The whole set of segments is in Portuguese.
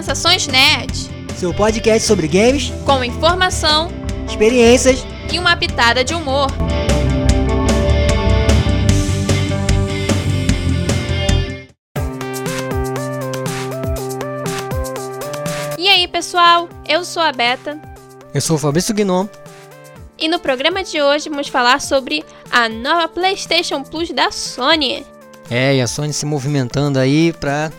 Sensações Nerd. Seu podcast sobre games, com informação, experiências e uma pitada de humor. E aí, pessoal? Eu sou a Beta. Eu sou o Fabrício Guinom. E no programa de hoje vamos falar sobre a nova PlayStation Plus da Sony. É, e a Sony se movimentando aí pra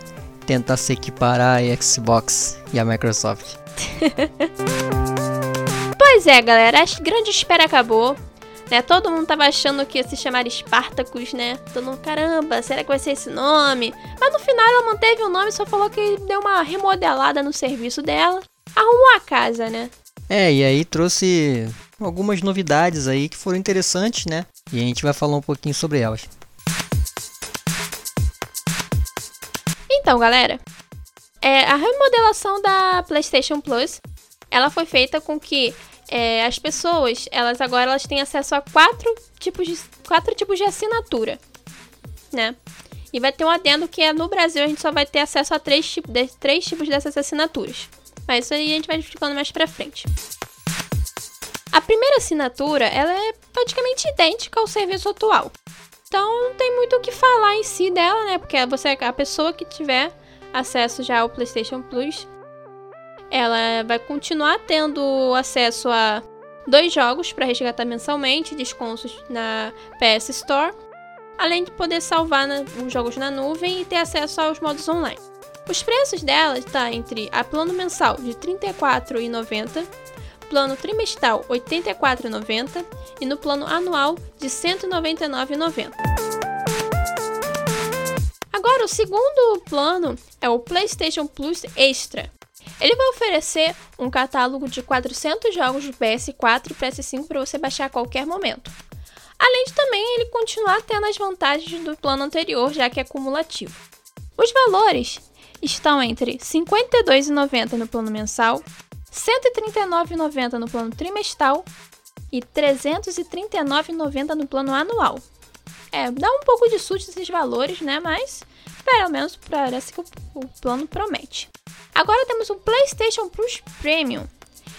tentar se equiparar a Xbox e a Microsoft. pois é, galera, a grande espera acabou. Né? Todo mundo tava achando que ia se chamar Spartacus, né? Todo mundo, caramba, será que vai ser esse nome? Mas no final ela manteve o nome, só falou que deu uma remodelada no serviço dela. Arrumou a casa, né? É, e aí trouxe algumas novidades aí que foram interessantes, né? E a gente vai falar um pouquinho sobre elas. Então, galera, é, a remodelação da PlayStation Plus, ela foi feita com que é, as pessoas, elas agora elas têm acesso a quatro tipos de quatro tipos de assinatura, né? E vai ter um adendo que é no Brasil a gente só vai ter acesso a três, de, três tipos dessas assinaturas. Mas isso aí a gente vai explicando mais pra frente. A primeira assinatura, ela é praticamente idêntica ao serviço atual. Então não tem muito o que falar em si dela, né? Porque você a pessoa que tiver acesso já ao PlayStation Plus, ela vai continuar tendo acesso a dois jogos para resgatar mensalmente, descontos na PS Store, além de poder salvar na, os jogos na nuvem e ter acesso aos modos online. Os preços dela estão tá entre a plano mensal de R$ 34,90 plano trimestral R$ 84,90 e no plano anual de R$ 199,90. Agora, o segundo plano é o PlayStation Plus Extra. Ele vai oferecer um catálogo de 400 jogos de PS4 e PS5 para você baixar a qualquer momento. Além de também ele continuar tendo as vantagens do plano anterior, já que é cumulativo. Os valores estão entre R$ 52,90 no plano mensal, 139,90 no plano trimestral e R$ 339,90 no plano anual. É, dá um pouco de susto esses valores, né? Mas pelo menos parece que o, o plano promete. Agora temos o PlayStation Plus Premium.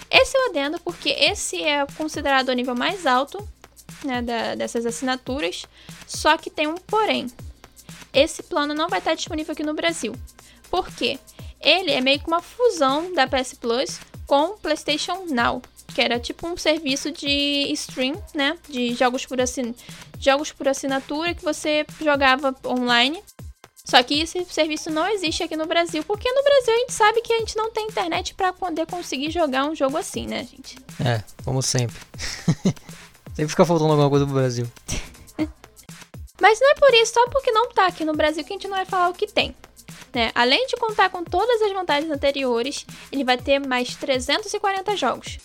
Esse eu adendo porque esse é considerado o nível mais alto né, da, dessas assinaturas, só que tem um porém. Esse plano não vai estar disponível aqui no Brasil. Por quê? Ele é meio que uma fusão da PS Plus com PlayStation Now, que era tipo um serviço de stream, né, de jogos por, assin jogos por assinatura que você jogava online. Só que esse serviço não existe aqui no Brasil, porque no Brasil a gente sabe que a gente não tem internet para poder conseguir jogar um jogo assim, né, gente? É, como sempre. sempre fica faltando alguma coisa pro Brasil. Mas não é por isso, só porque não tá aqui no Brasil que a gente não vai falar o que tem. Né? Além de contar com todas as vantagens anteriores, ele vai ter mais 340 jogos.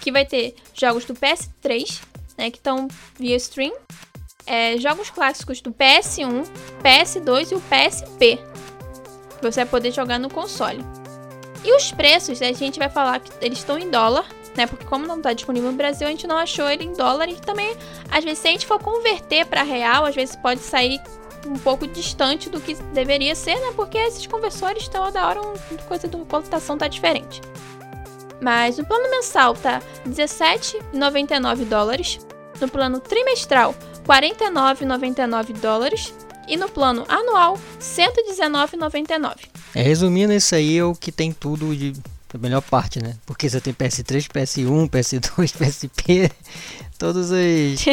Que vai ter jogos do PS3, né, que estão via stream, é, jogos clássicos do PS1, PS2 e o PSP, que você vai poder jogar no console. E os preços, a gente vai falar que eles estão em dólar, né? Porque como não está disponível no Brasil, a gente não achou ele em dólar e também, às vezes, se a gente for converter para real, às vezes pode sair um pouco distante do que deveria ser, né? Porque esses conversores toda hora uma coisa da cotação tá diferente. Mas o plano mensal tá 17,99 dólares, no plano trimestral 49,99 dólares e no plano anual 119,99. É, resumindo, isso aí é o que tem tudo de a melhor parte, né? Porque você tem PS3, PS1, PS2, PSP, todos os,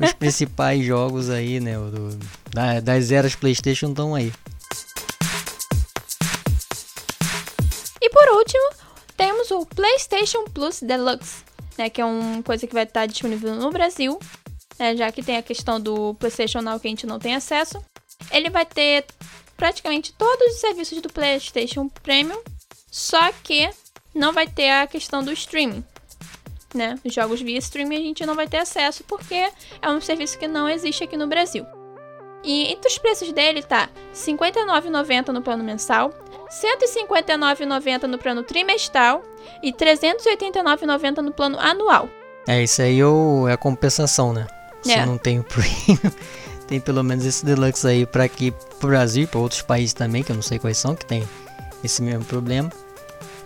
os principais jogos aí, né? Do, da, das eras PlayStation estão aí. E por último, temos o PlayStation Plus Deluxe, né? Que é uma coisa que vai estar disponível no Brasil, né, já que tem a questão do PlayStation Now que a gente não tem acesso. Ele vai ter praticamente todos os serviços do PlayStation Premium, só que não vai ter a questão do streaming. Né? Os jogos via streaming a gente não vai ter acesso porque é um serviço que não existe aqui no Brasil. E entre os preços dele tá R$ 59,90 no plano mensal, R$ 159,90 no plano trimestral e R$ 389,90 no plano anual. É, isso aí é a compensação, né? Se é. não tem o Premium, tem pelo menos esse Deluxe aí para aqui pro Brasil e para outros países também, que eu não sei quais são, que tem esse mesmo problema.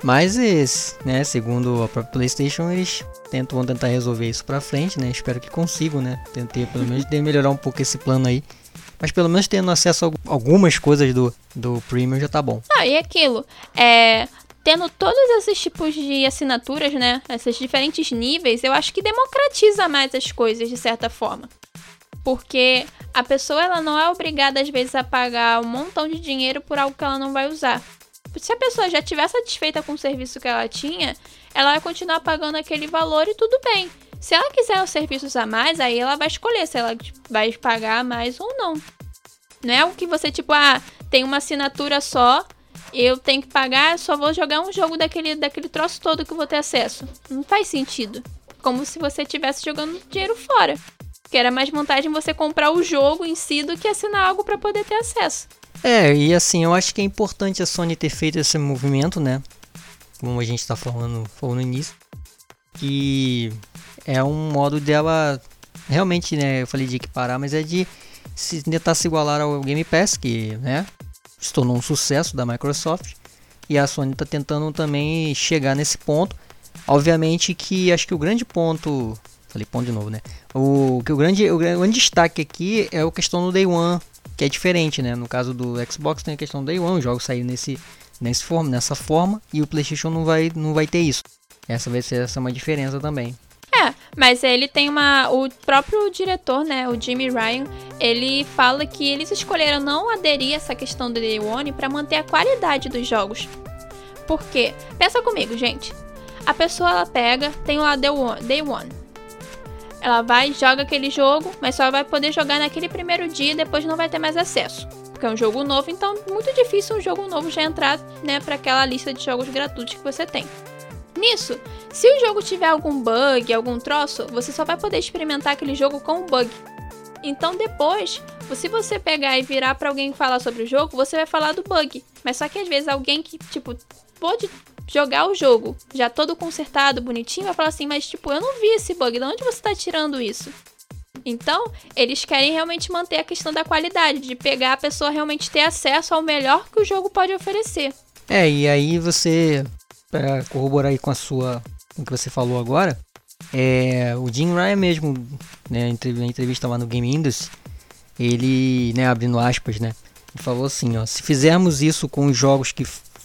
Mas, esse, né, segundo a própria PlayStation, eles tentam vão tentar resolver isso pra frente, né? Espero que consigam, né? Tentei pelo menos de melhorar um pouco esse plano aí. Mas pelo menos tendo acesso a algumas coisas do, do Premium já tá bom. Ah, e aquilo, é, tendo todos esses tipos de assinaturas, né? Esses diferentes níveis, eu acho que democratiza mais as coisas de certa forma. Porque a pessoa ela não é obrigada às vezes a pagar um montão de dinheiro por algo que ela não vai usar. Se a pessoa já estiver satisfeita com o serviço que ela tinha, ela vai continuar pagando aquele valor e tudo bem. Se ela quiser os serviços a mais, aí ela vai escolher se ela vai pagar mais ou não. Não é algo que você, tipo, ah, tem uma assinatura só, eu tenho que pagar, só vou jogar um jogo daquele, daquele troço todo que eu vou ter acesso. Não faz sentido. Como se você estivesse jogando dinheiro fora. Que era mais vantagem você comprar o jogo em si do que assinar algo para poder ter acesso. É, e assim, eu acho que é importante a Sony ter feito esse movimento, né? Como a gente tá falando, falou no início. Que é um modo dela realmente, né? Eu falei de equiparar, mas é de se, tentar se igualar ao Game Pass, que, né? Se tornou um sucesso da Microsoft. E a Sony está tentando também chegar nesse ponto. Obviamente que acho que o grande ponto. Falei ponto de novo, né? O, que o, grande, o grande destaque aqui é a questão do Day One, que é diferente, né? No caso do Xbox tem a questão do Day One, os jogos saírem nesse, nesse forma, nessa forma, e o PlayStation não vai, não vai ter isso. Essa vai ser essa uma diferença também. É, mas ele tem uma. O próprio diretor, né, o Jimmy Ryan, ele fala que eles escolheram não aderir a essa questão do Day One para manter a qualidade dos jogos. Por quê? Pensa comigo, gente. A pessoa ela pega, tem lá Day One, Day One. Ela vai, joga aquele jogo, mas só vai poder jogar naquele primeiro dia e depois não vai ter mais acesso. Porque é um jogo novo, então muito difícil um jogo novo já entrar, né, para aquela lista de jogos gratuitos que você tem. Nisso, se o jogo tiver algum bug, algum troço, você só vai poder experimentar aquele jogo com o bug. Então depois, se você pegar e virar para alguém falar sobre o jogo, você vai falar do bug. Mas só que às vezes alguém que, tipo, pode jogar o jogo já todo consertado, bonitinho, vai falar assim, mas tipo, eu não vi esse bug, de onde você tá tirando isso? Então, eles querem realmente manter a questão da qualidade, de pegar a pessoa realmente ter acesso ao melhor que o jogo pode oferecer. É, e aí você para corroborar aí com a sua com o que você falou agora, é, o Jim Ryan mesmo, né, na entrevista lá no Game Industry, ele, né, abrindo aspas, né, falou assim, ó, se fizermos isso com os jogos que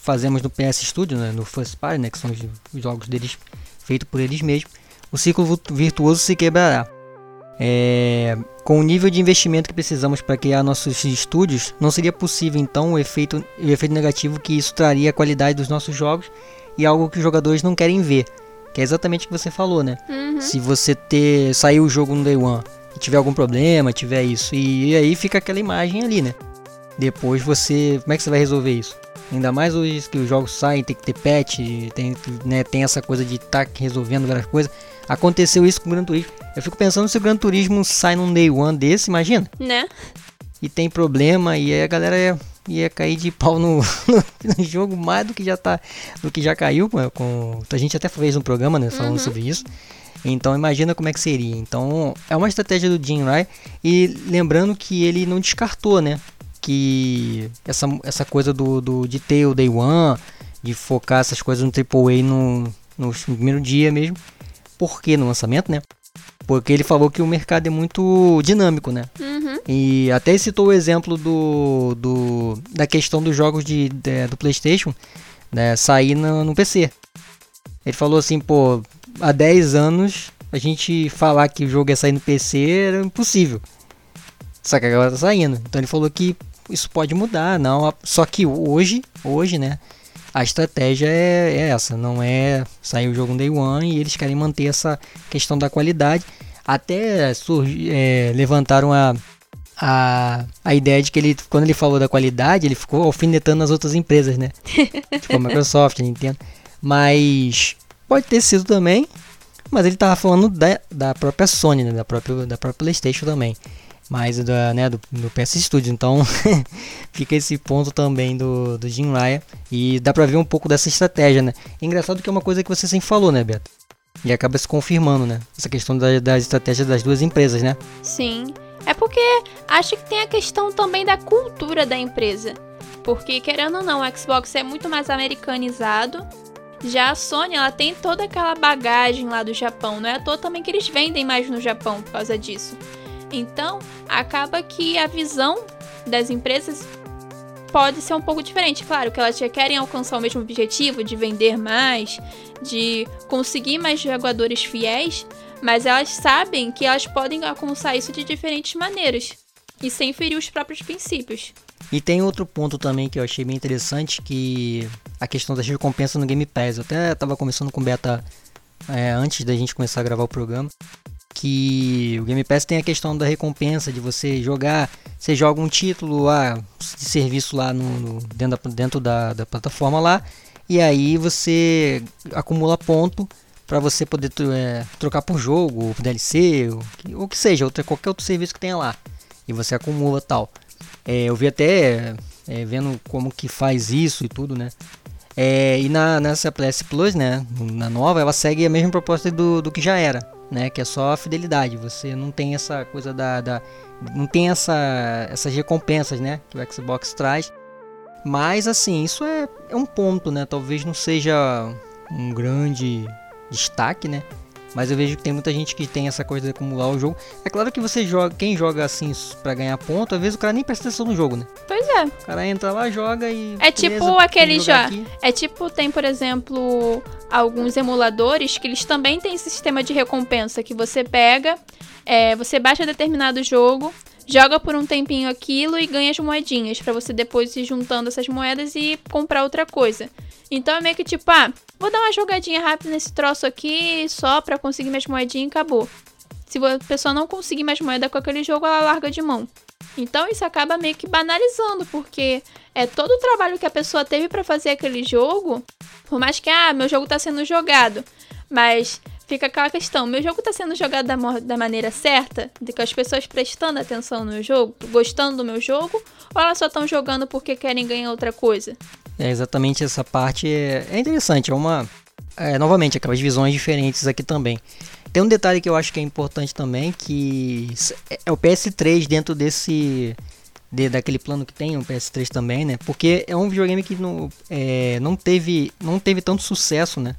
fazemos no PS Studio, né, no First Party, né, que são os jogos deles feitos por eles mesmos, o ciclo virtuoso se quebrará. É, com o nível de investimento que precisamos para criar nossos estúdios, não seria possível então o efeito, o efeito negativo que isso traria à qualidade dos nossos jogos e algo que os jogadores não querem ver. Que é exatamente o que você falou, né? Uhum. Se você ter sair o jogo no day one e tiver algum problema, tiver isso, e, e, aí fica aquela imagem ali, né? Depois você, como é que você vai resolver isso? Ainda mais hoje que os jogos saem, tem que ter patch, tem, né, tem essa coisa de estar tá resolvendo várias coisas. Aconteceu isso com o Gran Turismo. Eu fico pensando se o Gran Turismo sai num day one desse, imagina? Né? E tem problema e aí a galera ia, ia cair de pau no, no, no, jogo mais do que já tá, do que já caiu com, com a gente até fez um programa, né, falando uhum. sobre isso. Então imagina como é que seria. Então é uma estratégia do Jim Rai e lembrando que ele não descartou, né? Que essa, essa coisa do, do de ter o Day One, de focar essas coisas no AAA no, no primeiro dia mesmo. Por que no lançamento, né? Porque ele falou que o mercado é muito dinâmico, né? Uhum. E até citou o exemplo do, do da questão dos jogos de, de do PlayStation né, sair no, no PC. Ele falou assim, pô, há 10 anos a gente falar que o jogo ia sair no PC era impossível. Só que agora tá saindo. Então ele falou que isso pode mudar, não. Só que hoje, hoje, né? A estratégia é, é essa, não é sair o jogo no day one e eles querem manter essa questão da qualidade. Até surgi, é, levantaram a, a, a ideia de que ele, quando ele falou da qualidade, ele ficou alfinetando as outras empresas, né? tipo a Microsoft, a Nintendo. Mas pode ter sido também, mas ele tava falando da, da própria Sony, né? da, própria, da própria PlayStation também mais da, né, do, do PS Studio. Então fica esse ponto também do, do Jim Ryan. E dá pra ver um pouco dessa estratégia, né? engraçado que é uma coisa que você sempre falou, né, Beto? E acaba se confirmando, né? Essa questão da, das estratégias das duas empresas, né? Sim. É porque acho que tem a questão também da cultura da empresa. Porque, querendo ou não, o Xbox é muito mais americanizado Já a Sony, ela tem toda aquela bagagem lá do Japão, não é à toa também que eles vendem mais no Japão por causa disso. Então, acaba que a visão das empresas pode ser um pouco diferente. Claro que elas já querem alcançar o mesmo objetivo de vender mais, de conseguir mais jogadores fiéis, mas elas sabem que elas podem alcançar isso de diferentes maneiras e sem ferir os próprios princípios. E tem outro ponto também que eu achei bem interessante, que a questão das recompensas no Game Pass. Eu até estava conversando com o Beta é, antes da gente começar a gravar o programa, que o Game Pass tem a questão da recompensa, de você jogar, você joga um título ah, de serviço lá no, no dentro, da, dentro da, da plataforma lá, e aí você acumula ponto para você poder é, trocar por jogo, ou por DLC, ou, o que seja, outra, qualquer outro serviço que tenha lá. E você acumula tal. É, eu vi até é, vendo como que faz isso e tudo, né? É, e na, nessa PS Plus, né, na nova, ela segue a mesma proposta do, do que já era, né? Que é só a fidelidade. Você não tem essa coisa da, da não tem essa, essas recompensas, né? Que o Xbox traz. Mas assim, isso é, é um ponto, né? Talvez não seja um grande destaque, né? Mas eu vejo que tem muita gente que tem essa coisa de acumular o jogo. É claro que você joga, quem joga assim para ganhar ponto, às vezes o cara nem presta atenção no jogo, né? Pois é. O cara entra lá, joga e. É tipo aquele já. É tipo, tem, por exemplo, alguns emuladores que eles também têm sistema de recompensa que você pega, é, você baixa determinado jogo, joga por um tempinho aquilo e ganha as moedinhas para você depois ir juntando essas moedas e comprar outra coisa. Então é meio que tipo, ah, vou dar uma jogadinha rápida nesse troço aqui só pra conseguir minhas moedinhas e acabou. Se a pessoa não conseguir mais moeda com aquele jogo, ela larga de mão. Então isso acaba meio que banalizando, porque é todo o trabalho que a pessoa teve para fazer aquele jogo, por mais que, ah, meu jogo tá sendo jogado, mas fica aquela questão, meu jogo tá sendo jogado da, da maneira certa, de que as pessoas prestando atenção no jogo, gostando do meu jogo, ou elas só estão jogando porque querem ganhar outra coisa? É exatamente essa parte é, é interessante, é uma é, novamente aquelas visões diferentes aqui também. Tem um detalhe que eu acho que é importante também que é o PS3 dentro desse de, daquele plano que tem o PS3 também, né? Porque é um videogame que não, é, não teve não teve tanto sucesso, né?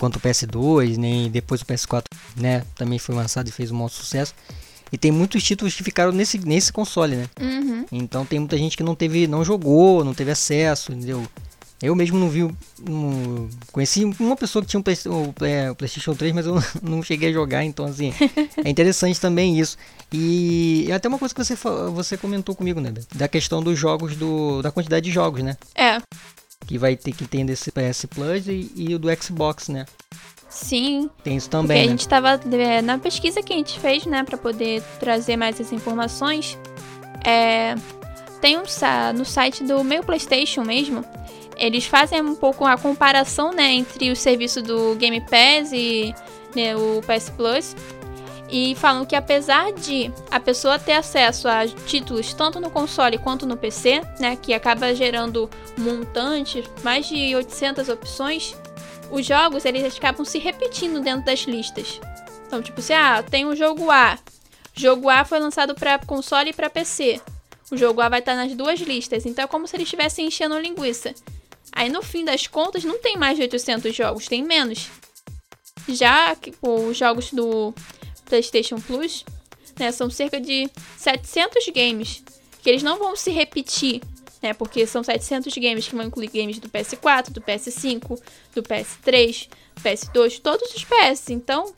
Quanto o PS2, nem depois o PS4, né? Também foi lançado e fez um bom sucesso. E tem muitos títulos que ficaram nesse, nesse console, né? Uhum. Então tem muita gente que não teve, não jogou, não teve acesso, entendeu? Eu mesmo não vi. conheci uma pessoa que tinha um Play, o, é, o PlayStation 3, mas eu não cheguei a jogar, então assim. é interessante também isso. E é até uma coisa que você, você comentou comigo, né? Da questão dos jogos, do, da quantidade de jogos, né? É. Que vai ter que ter desse PS Plus e, e o do Xbox, né? Sim. Tem isso também. Porque né? a gente estava é, na pesquisa que a gente fez, né, para poder trazer mais essas informações. É, tem um no site do meu PlayStation mesmo. Eles fazem um pouco a comparação, né, entre o serviço do Game Pass e né, o PS Plus e falam que apesar de a pessoa ter acesso a títulos tanto no console quanto no PC, né, que acaba gerando montante, mais de 800 opções, os jogos eles acabam se repetindo dentro das listas. Então, tipo, se ah, tem um jogo A. O jogo A foi lançado para console e para PC. O jogo A vai estar nas duas listas, então é como se eles estivessem enchendo linguiça. Aí no fim das contas não tem mais de 800 jogos, tem menos. Já que os jogos do PlayStation Plus, né, são cerca de 700 games que eles não vão se repetir né? Porque são 700 games que vão incluir games do PS4, do PS5, do PS3, PS2, todos os PS. Então,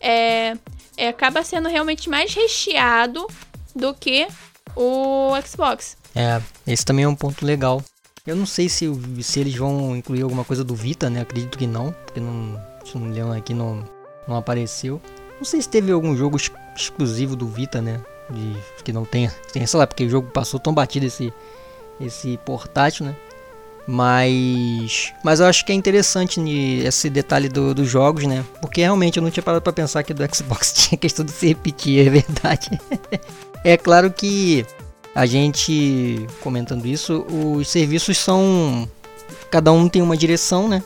é, é, acaba sendo realmente mais recheado do que o Xbox. É, esse também é um ponto legal. Eu não sei se, se eles vão incluir alguma coisa do Vita, né? Acredito que não, porque não, se não lembro aqui não, não apareceu. Não sei se teve algum jogo ex exclusivo do Vita, né? De, que não tenha, tenha, sei lá, porque o jogo passou tão batido esse, esse portátil, né? Mas, mas eu acho que é interessante esse detalhe do, dos jogos, né? Porque realmente eu não tinha parado para pensar que do Xbox tinha questão de se repetir, é verdade. é claro que a gente comentando isso, os serviços são cada um tem uma direção, né?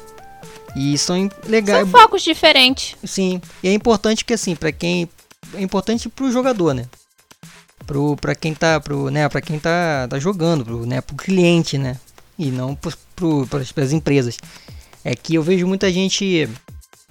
E são legais. São focos diferentes. Sim, e é importante que assim, para quem é importante pro jogador, né? pro para quem tá pro né para quem tá, tá jogando pro né pro cliente né e não para as empresas é que eu vejo muita gente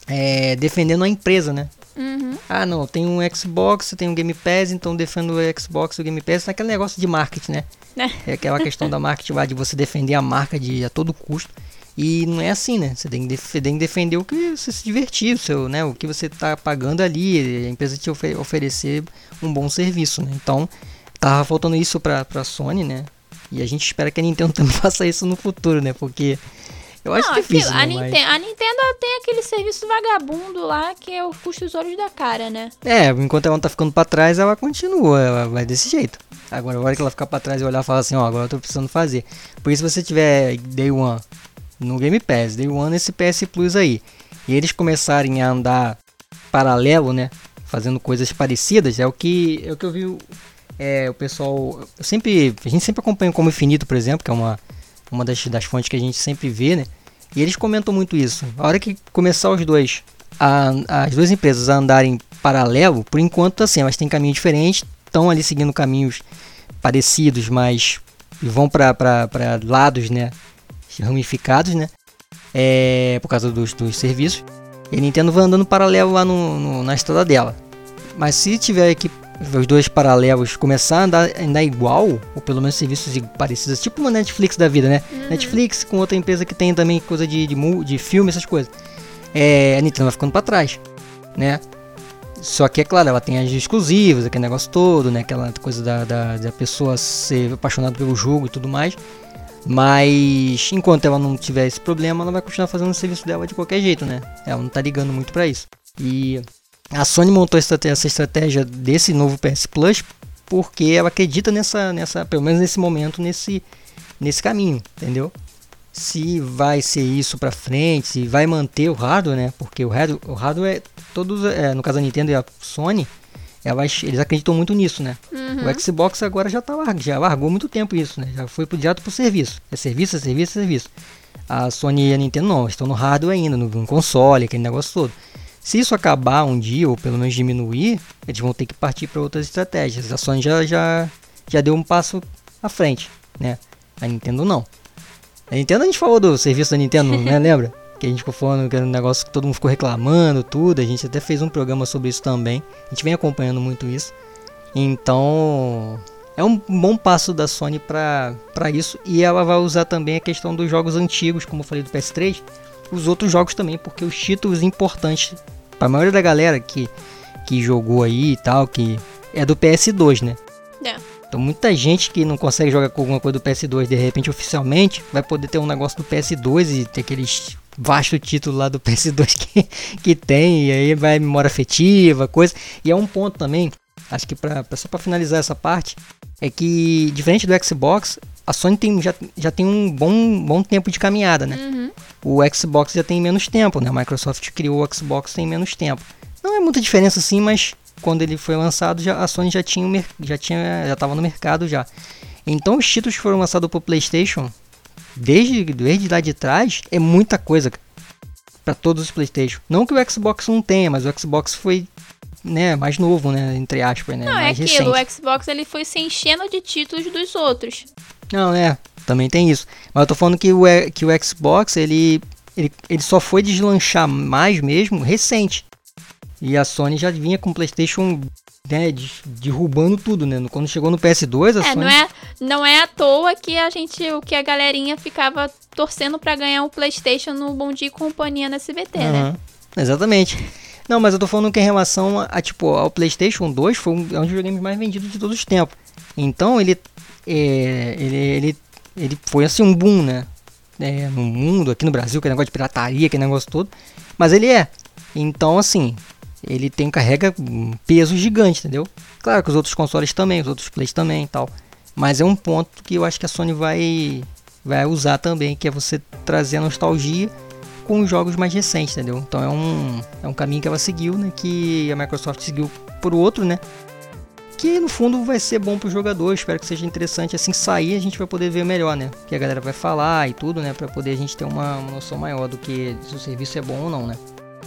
é, defendendo a empresa, né? Uhum. Ah, não, tem um Xbox, tem um Game Pass, então defendo o Xbox e o Game Pass. Naquele negócio de marketing, né? É. É aquela questão da marketing lá, de você defender a marca de, a todo custo. E não é assim, né? Você tem que, tem que defender o que você se divertir, o, seu, né? o que você está pagando ali, a empresa te ofe oferecer um bom serviço, né? Então, tava faltando isso para a Sony, né? E a gente espera que a Nintendo também faça isso no futuro, né? Porque eu acho Não, difícil, aquilo- a, né? Mas- Nintendo, a Nintendo tem aquele serviço vagabundo lá que é o custo dos olhos da cara, né? É, enquanto ela não tá ficando pra trás, ela continua, ela vai desse jeito. Agora, a hora que ela ficar pra trás e olhar e falar assim, ó, agora eu tô precisando fazer. Por isso, se você tiver Day One no Game Pass, Day One nesse PS Plus aí, e eles começarem a andar paralelo, né, fazendo coisas parecidas, é o que, é o que eu vi, é, o pessoal, sempre, a gente sempre acompanha Como Infinito, por exemplo, que é uma, uma das, das fontes que a gente sempre vê, né, e eles comentam muito isso. A hora que começar os dois, a- as duas empresas a andarem paralelo, por enquanto assim, elas têm caminhos diferentes, estão ali seguindo caminhos parecidos, mas vão para lados, né, ramificados, né, é, por causa dos, dos serviços. E a Nintendo vai andando paralelo lá no, no- na estrada dela. Mas se tiver que os dois paralelos começar a andar, andar igual, ou pelo menos serviços parecidos, tipo uma Netflix da vida, né? Netflix com outra empresa que tem também coisa de, de, de filme, essas coisas. É, a Nintendo vai ficando pra trás, né? Só que, é claro, ela tem as exclusivas, aquele negócio todo, né? Aquela coisa da, da, da pessoa ser apaixonada pelo jogo e tudo mais. Mas enquanto ela não tiver esse problema, ela vai continuar fazendo o serviço dela de qualquer jeito, né? Ela não tá ligando muito pra isso. E a Sony montou essa estratégia, desse novo PS Plus porque ela acredita nessa, nessa, pelo menos nesse momento, nesse, nesse caminho, entendeu? Se vai ser isso pra frente, se vai manter o hardware, né? Porque o hardware, o hardware todos, é, no caso da Nintendo e a Sony, elas, eles acreditam muito nisso, né? Uhum. O Xbox agora já tá largo, já largou muito tempo isso, né? Já foi pro direto pro serviço. É serviço, é serviço, é serviço. A Sony e a Nintendo não, estão no hardware ainda, no, no console, aquele negócio todo. Se isso acabar um dia, ou pelo menos diminuir, eles vão ter que partir para outras estratégias. A Sony já, já, já deu um passo à frente, né? A Nintendo não. A Nintendo a gente falou do serviço da Nintendo, né? Lembra? Que a gente ficou falando que era um negócio que todo mundo ficou reclamando, tudo. A gente até fez um programa sobre isso também. A gente vem acompanhando muito isso. Então, é um bom passo da Sony para isso. E ela vai usar também a questão dos jogos antigos, como eu falei do PS3. Os outros jogos também, porque os títulos importantes para a maioria da galera que, que jogou aí e tal, que é do PS2, né? É. Então muita gente que não consegue jogar com alguma coisa do PS2 de repente oficialmente vai poder ter um negócio do PS2 e ter aqueles vasto título lá do PS2 que, que tem, e aí vai memória afetiva, coisa. E é um ponto também, acho que pra, pra- só para finalizar essa parte, é que diferente do Xbox, a Sony tem, já, já tem um bom, bom tempo de caminhada, né? Uhum. O Xbox já tem menos tempo, né? A Microsoft criou o Xbox tem menos tempo. Não é muita diferença assim, mas quando ele foi lançado, já, a Sony já tinha, o já tinha, já estava no mercado já. Então os títulos que foram lançados para PlayStation desde, desde lá de trás é muita coisa para todos os PlayStation. Não que o Xbox não tenha, mas o Xbox foi né, mais novo, né, entre aspas, né, Não, é mais aquilo, recente. o Xbox ele foi se enchendo de títulos dos outros. Não, é, também tem isso. Mas eu tô falando que o, E- que o Xbox, ele, ele, ele só foi deslanchar mais mesmo recente. E a Sony já vinha com o PlayStation né, de- derrubando tudo, né? Quando chegou no PS2, a É, Sony... não é, não é à toa que a gente, o que a galerinha ficava torcendo pra ganhar um PlayStation no Bom Dia e Companhia na SBT, né? Aham, Exatamente. Não, mas eu tô falando que em relação a, a, tipo, ao PlayStation 2 foi um, é um dos videogames mais vendidos de todos os tempos. Então ele, é, ele, ele, ele foi assim um boom, né? É, no mundo, aqui no Brasil, aquele negócio de pirataria, aquele negócio todo. Mas ele é. Então, assim, ele tem carrega peso gigante, entendeu? Claro que os outros consoles também, os outros plays também e tal. Mas é um ponto que eu acho que a Sony vai, vai usar também, que é você trazer a nostalgia com os jogos mais recentes, entendeu? Então é um, é um caminho que ela seguiu, né? Que a Microsoft seguiu por outro, né? Que no fundo vai ser bom pro jogador. Espero que seja interessante. Assim sair, a gente vai poder ver melhor, né? Que a galera vai falar e tudo, né? Pra poder a gente ter uma, uma noção maior do que se o serviço é bom ou não, né?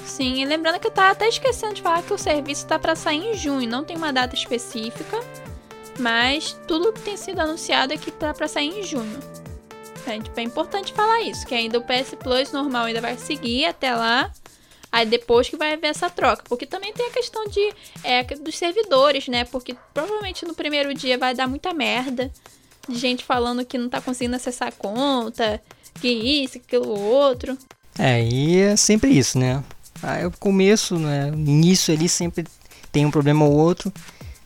Sim, e lembrando que eu tava até esquecendo de falar que o serviço tá pra sair em junho, não tem uma data específica, mas tudo que tem sido anunciado é que tá pra sair em junho. É importante falar isso, que ainda o PS Plus normal ainda vai seguir até lá. Aí depois que vai haver essa troca. Porque também tem a questão de é, dos servidores, né? Porque provavelmente no primeiro dia vai dar muita merda. De gente falando que não tá conseguindo acessar a conta, que isso, aquilo outro. É, e é sempre isso, né? Aí o começo, né? Início ali sempre tem um problema ou outro.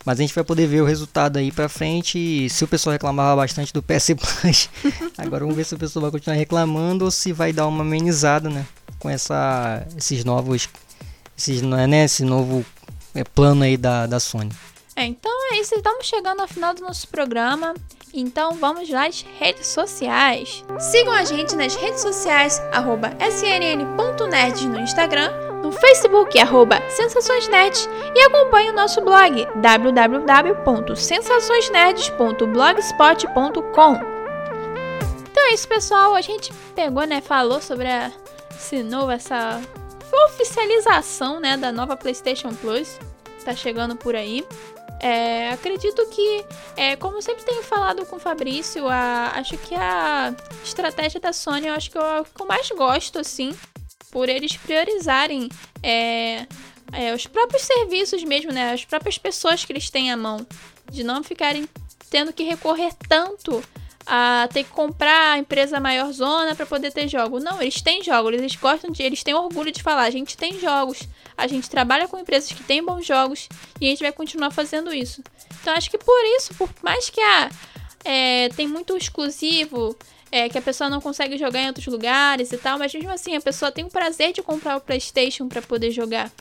Mas a gente vai poder ver o resultado aí pra frente. E se o pessoal reclamava bastante do PS Plus, agora vamos ver se o pessoal vai continuar reclamando ou se vai dar uma amenizada, né? Com essa, esses novos. Esses, é, né, esse novo é, plano aí da, da Sony. É, então é isso. Estamos chegando ao final do nosso programa. Então vamos nas redes sociais. Sigam a gente nas redes sociais, arroba snn.nerds no Instagram, no Facebook, arroba sensaçõesnet e acompanhe o nosso blog www.sensaçõesnerds.blogspot.com Então é isso, pessoal. A gente pegou, né, falou sobre a, esse novo, essa oficialização, né, da nova PlayStation Plus. Tá chegando por aí. É, acredito que, é, como eu sempre tenho falado com o Fabrício, a, acho que a estratégia da Sony, eu acho que eu, que eu mais gosto, assim, por eles priorizarem é, é, os próprios serviços mesmo, né? As próprias pessoas que eles têm à mão. De não ficarem tendo que recorrer tanto a ter que comprar a empresa maior zona para poder ter jogo. Não, eles têm jogos, eles gostam de, eles têm orgulho de falar, a gente tem jogos, a gente trabalha com empresas que têm bons jogos e a gente vai continuar fazendo isso. Então acho que por isso, por mais que a é, tem muito exclusivo, é, que a pessoa não consegue jogar em outros lugares e tal, mas mesmo assim a pessoa tem o prazer de comprar o PlayStation para poder jogar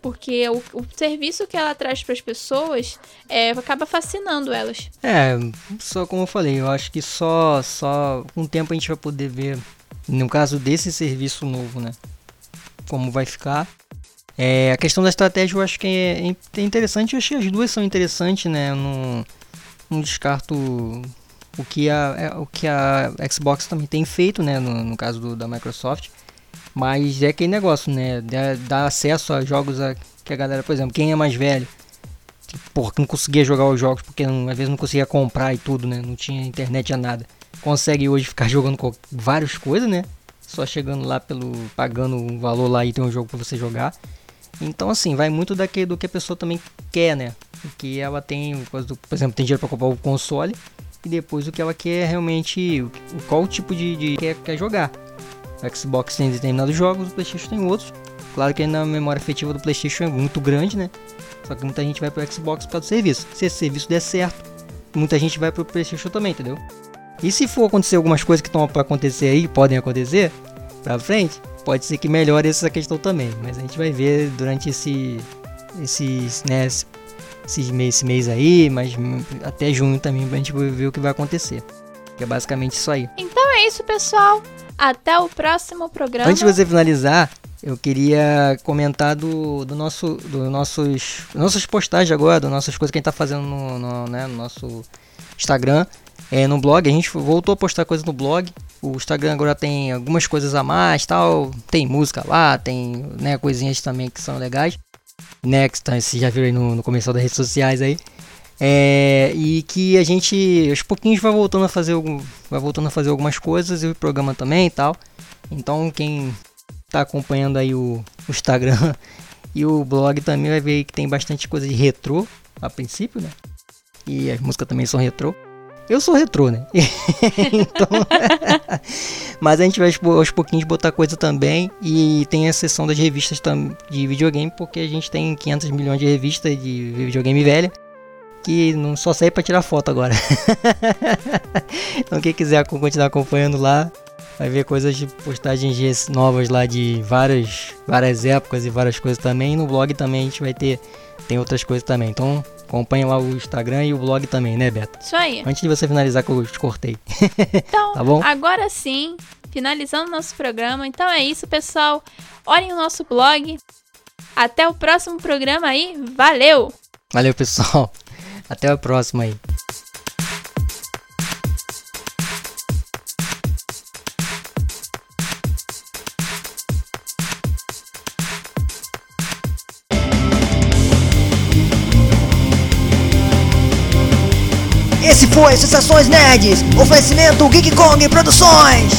porque o, o serviço que ela traz para as pessoas é, acaba fascinando elas. É, só como eu falei, eu acho que só, só com o tempo a gente vai poder ver, no caso desse serviço novo, né? Como vai ficar. É, a questão da estratégia eu acho que é, é interessante, eu acho que as duas são interessantes, né? Não, não descarto o que, a, é, o que a Xbox também tem feito, né? No, no caso do, da Microsoft mas é aquele negócio, né? Dá acesso a jogos a, que a galera, por exemplo, quem é mais velho, porra, que não conseguia jogar os jogos porque não, às vezes não conseguia comprar e tudo, né? Não tinha internet a nada. Consegue hoje ficar jogando com várias coisas, né? Só chegando lá pelo. pagando um valor lá e tem um jogo para você jogar. Então, assim, vai muito daquele do que a pessoa também quer, né? Que ela tem, por exemplo, tem dinheiro para comprar o console e depois o que ela quer realmente, qual tipo de, de quer, quer jogar. O Xbox tem determinados jogos, o PlayStation tem outros. Claro que ainda a memória afetiva do PlayStation é muito grande, né? Só que muita gente vai pro Xbox causa do serviço. Se esse serviço der certo, muita gente vai pro PlayStation também, entendeu? E se for acontecer algumas coisas que estão para acontecer aí, podem acontecer para frente, pode ser que melhore essa questão também. Mas a gente vai ver durante esse, esses, né, esse mês, esse mês aí, mas até junho também pra gente ver o que vai acontecer. Que é basicamente isso aí. Então é isso, pessoal. Até o próximo programa. Antes de você finalizar, eu queria comentar do, do nosso, do nossos, nossas postagens agora, das nossas coisas que a gente tá fazendo no, no, né, no nosso Instagram, é, no blog. A gente voltou a postar coisas no blog. O Instagram agora tem algumas coisas a mais, tal. Tem música lá, tem né, coisinhas também que são legais. Next, tá, você já viu aí no, no começo das redes sociais aí. É, e que a gente aos pouquinhos vai voltando a fazer algum, vai voltando a fazer algumas coisas e o programa também e tal. Então quem está acompanhando aí o, o, Instagram e o blog também vai ver que tem bastante coisa de retrô a princípio, né? E as músicas também são retrô. Eu sou retrô, né? então, mas a gente vai aos pouquinhos botar coisa também e tem a seção das revistas de videogame porque a gente tem 500 milhões de revistas de videogame velha que não só sair para tirar foto agora. então quem quiser continuar acompanhando lá, vai ver coisas de postagens novas lá de várias, várias épocas e várias coisas também. E no blog também a gente vai ter tem outras coisas também. Então acompanhe lá o Instagram e o blog também, né, Beto? Isso aí. Antes de você finalizar que eu te cortei. Então, tá bom? agora sim, finalizando nosso programa. Então é isso, pessoal. Olhem o nosso blog. Até o próximo programa aí. Valeu! Valeu, pessoal. Até a próxima aí. Esse foi Sensações Nerds, oferecimento Geek Kong Produções.